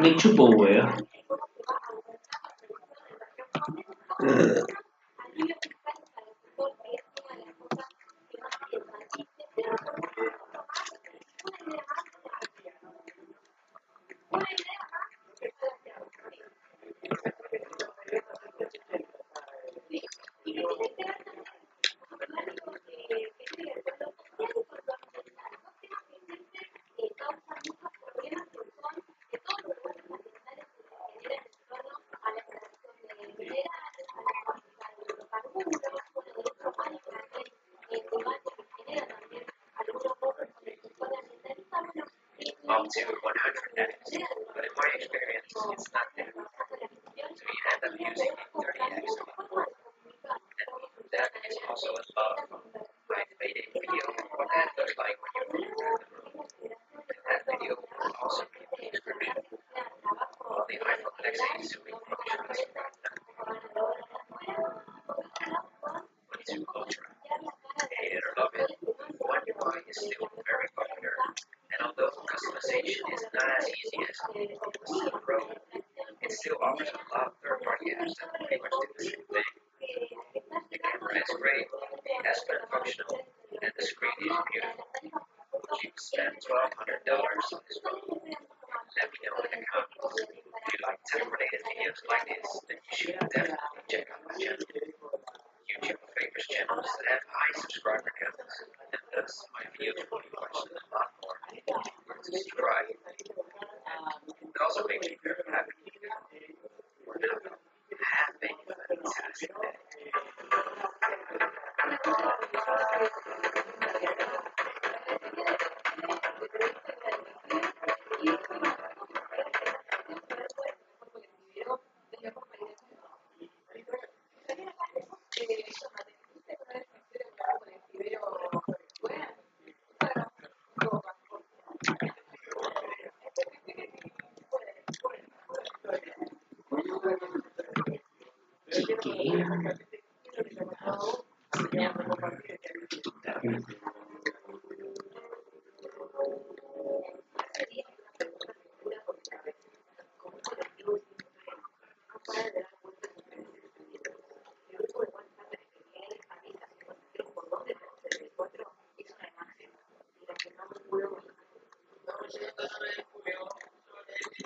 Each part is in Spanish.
Me chupo huevo. Up to 100 x but in my experience, it's not there. So you end up using 30x. And that is also above my faded video, what that looks like when you move through the room. And that video will also be in the description. Well, the iPhone XA zooming function is Twenty-two Ultra. Hate it or love it, One UI is still very popular and although customization is not as easy as the Pro, it still offers a lot of third-party apps that pretty much do the same thing. The camera is great, the S Pen functional, and the screen is beautiful. Would you spend $1,200 on this phone? Let me know in the comments. If you like tech-related videos like this, then you should definitely check out my channel. YouTube favors channels that have high subscriber counts, and thus my videos will be watched a lot more. Subscribe. It also makes me very happy. We're now having a fantastic day.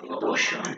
Ocean.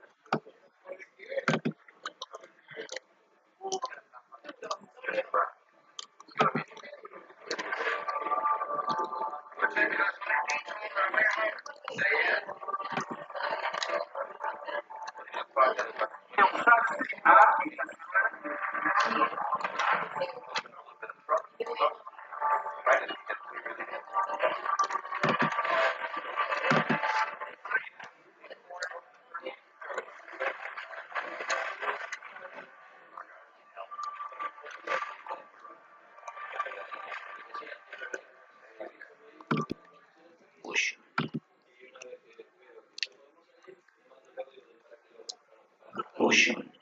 Ocean.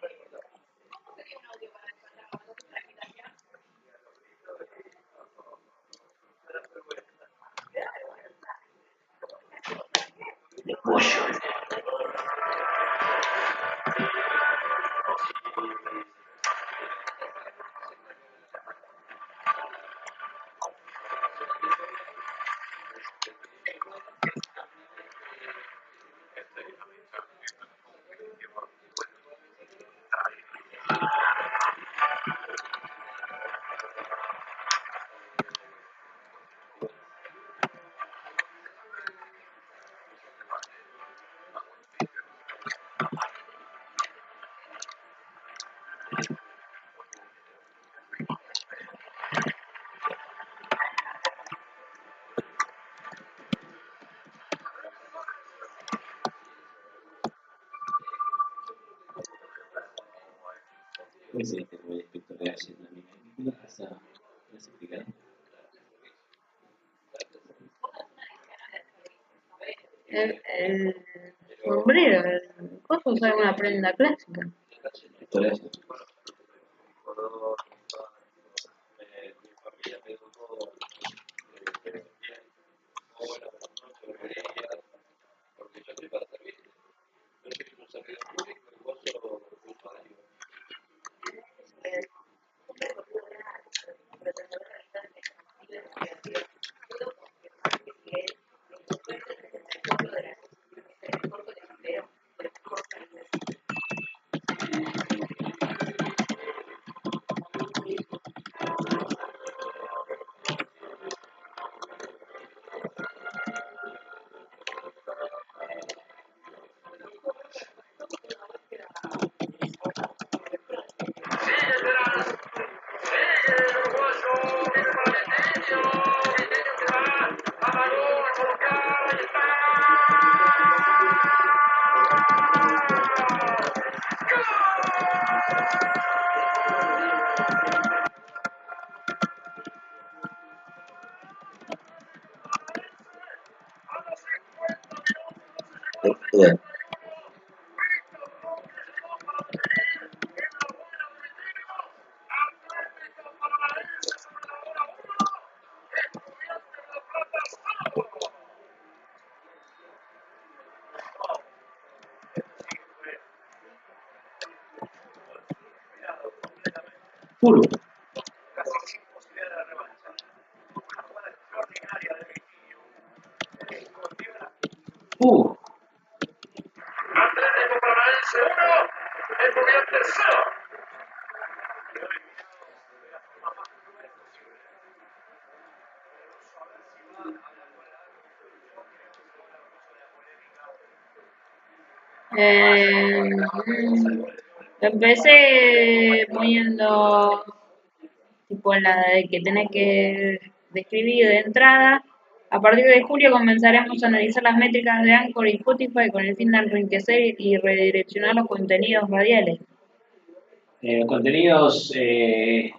El, el sombrero, el coso usar una prenda clásica. Por うん、うん。ほ。Eh, empecé poniendo tipo la de que tenés que describir de entrada. A partir de julio comenzaremos a analizar las métricas de Anchor y Spotify con el fin de enriquecer y redireccionar los contenidos radiales. eh, contenidos. Eh,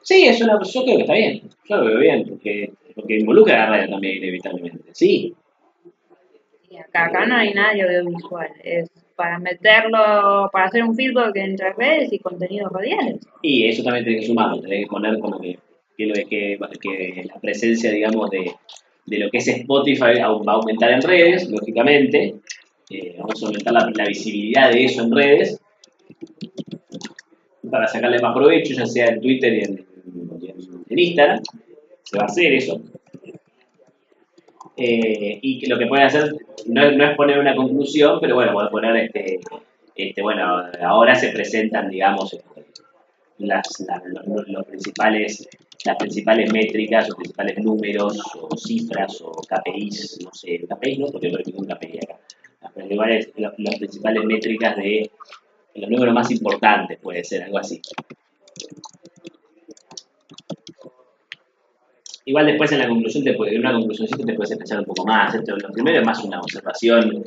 sí, es una, yo creo que está bien. Yo lo veo bien, porque, porque involucra a la radio también, inevitablemente. Sí, Acá, acá no hay nada de audiovisual, es para meterlo, para hacer un feedback entre redes y contenidos radiales. Y eso también tenés que sumarlo, tenés que poner como que, que, que, que la presencia, digamos, de, de lo que es Spotify va a aumentar en redes, lógicamente. Eh, vamos a aumentar la, visibilidad de eso en redes para sacarle más provecho, ya sea en Twitter y en, en- en Instagram. Se va a hacer eso. Eh, y que lo que pueden hacer no, es- poner una conclusión, pero bueno, pueden poner este, este, bueno, ahora se presentan, digamos, este, las, la- los, principales, las principales métricas, los principales números o cifras o KPIs, no sé, KPIs no, porque no hay ningún KPI acá. Las principales, las principales métricas de los números más importantes, puede ser, algo así. Igual después en la conclusión, te puede, en una conclusión te puedes pensar un poco más. Esto, lo primero es más una observación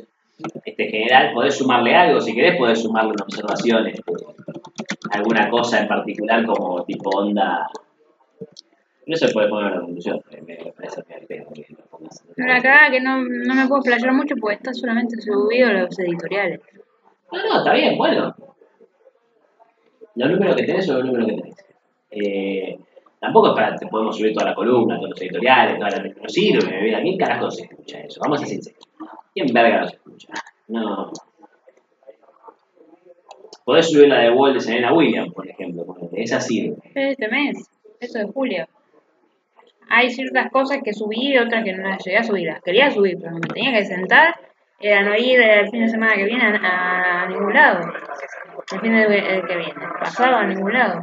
este, general. Podés sumarle algo, si querés podés sumarle una observación, este, alguna cosa en particular como tipo onda. No se puede poner una conclusión, me, parece que pongas. Una cagada que no, no me puedo playar mucho porque está solamente subido a los editoriales. No, no, está bien, bueno. Los números que tenés son los números que tenés. Eh, tampoco es para te podemos subir toda la columna, todos los editoriales, toda la no sirve, mira, ¿quién carajo se escucha eso? Vamos a ser. ¿Quién verga no escucha? No. Podés subir la de Wall de Serena Williams, por ejemplo, ponele, esa sirve. Este mes, eso de julio. Hay ciertas cosas que subí y otras que no las llegué a subir. Quería subir, pero me tenía que sentar. Era no ir el fin de semana que viene a, ningún lado. El fin de eh, que viene. Pasado a ningún lado.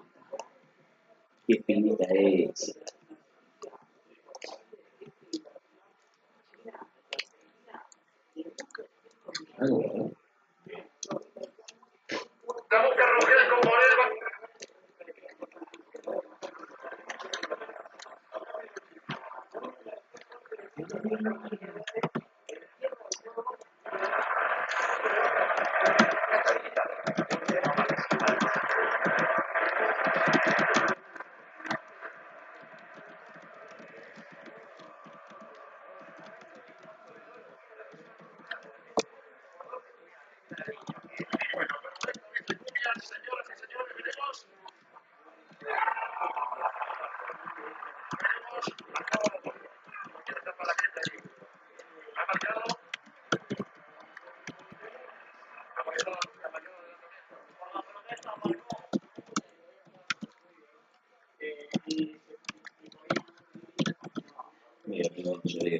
Medio, medio, yo digo,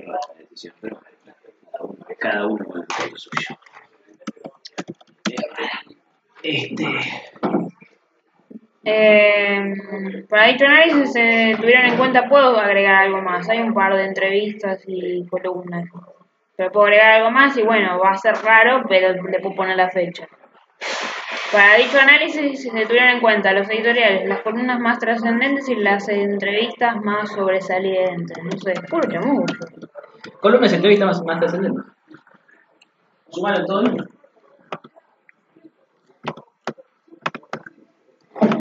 rara la decisión, pero cada uno, suyo. Este. Eh, para dicho análisis se tuvieron en cuenta, puedo agregar algo más. Hay un par de entrevistas y columnas. Pero puedo agregar algo más y bueno, va a ser raro, pero le puedo poner la fecha. Para dicho análisis se tuvieron en cuenta los editoriales, las columnas más trascendentes y las entrevistas más sobresalientes. No sé, puro chamullo. Columnas entrevistas más, más trascendentes. Sumalo todo.